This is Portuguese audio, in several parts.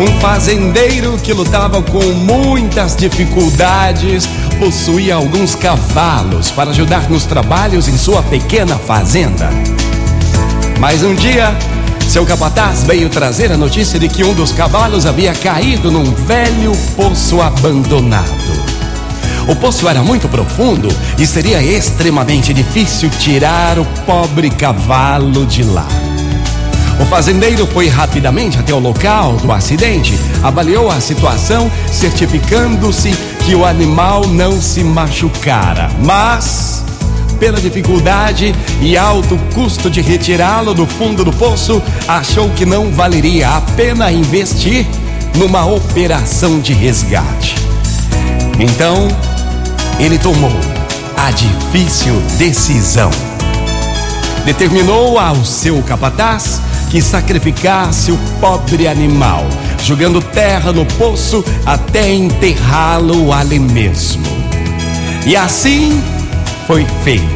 Um fazendeiro que lutava com muitas dificuldades possuía alguns cavalos para ajudar nos trabalhos em sua pequena fazenda. Mas um dia, seu capataz veio trazer a notícia de que um dos cavalos havia caído num velho poço abandonado. O poço era muito profundo e seria extremamente difícil tirar o pobre cavalo de lá. O fazendeiro foi rapidamente até o local do acidente, avaliou a situação, certificando-se que o animal não se machucara, mas pela dificuldade e alto custo de retirá-lo do fundo do poço, achou que não valeria a pena investir numa operação de resgate. Então, ele tomou a difícil decisão. Determinou ao seu capataz que sacrificasse o pobre animal, jogando terra no poço até enterrá-lo ali mesmo. E assim foi feito.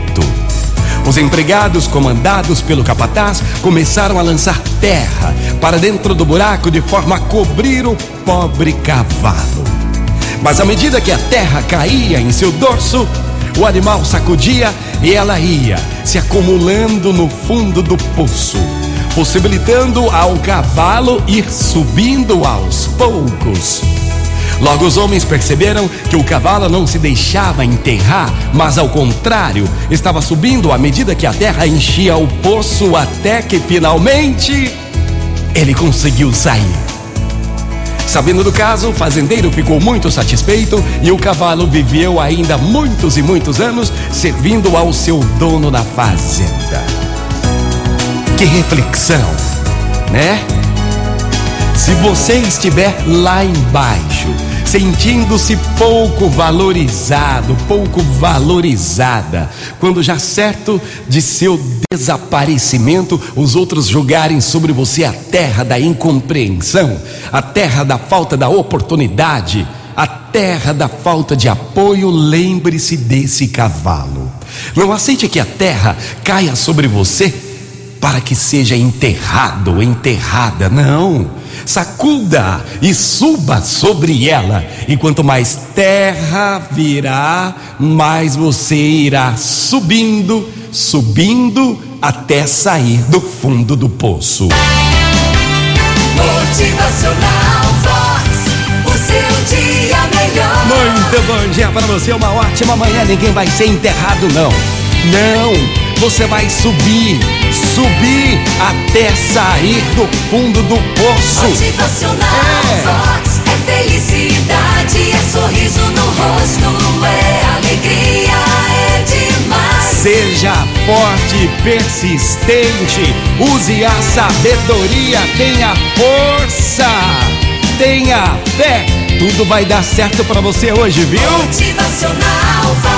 Os empregados, comandados pelo capataz, começaram a lançar terra para dentro do buraco de forma a cobrir o pobre cavalo. Mas à medida que a terra caía em seu dorso, o animal sacudia e ela ia se acumulando no fundo do poço, possibilitando ao cavalo ir subindo aos poucos. Logo os homens perceberam que o cavalo não se deixava enterrar, mas ao contrário, estava subindo à medida que a terra enchia o poço até que finalmente ele conseguiu sair. Sabendo do caso, o fazendeiro ficou muito satisfeito e o cavalo viveu ainda muitos e muitos anos servindo ao seu dono na fazenda. Que reflexão, né? Se você estiver lá embaixo, sentindo-se pouco valorizado, pouco valorizada, quando já certo de seu desaparecimento, os outros jogarem sobre você a terra da incompreensão, a terra da falta da oportunidade, a terra da falta de apoio, lembre-se desse cavalo. Não aceite que a terra caia sobre você para que seja enterrado enterrada, não sacuda e suba sobre ela. E quanto mais terra virá, mais você irá subindo, subindo até sair do fundo do poço. Motivacional Vox, o seu dia melhor. Muito bom dia para você, uma ótima manhã. Ninguém vai ser enterrado, não. Não você vai subir, subir até sair do fundo do poço. Motivacional é. Vox é felicidade, é sorriso no rosto, é alegria, é demais. Seja forte e persistente, use a sabedoria, tenha força, tenha fé. Tudo vai dar certo para você hoje, viu? Motivacional Vox.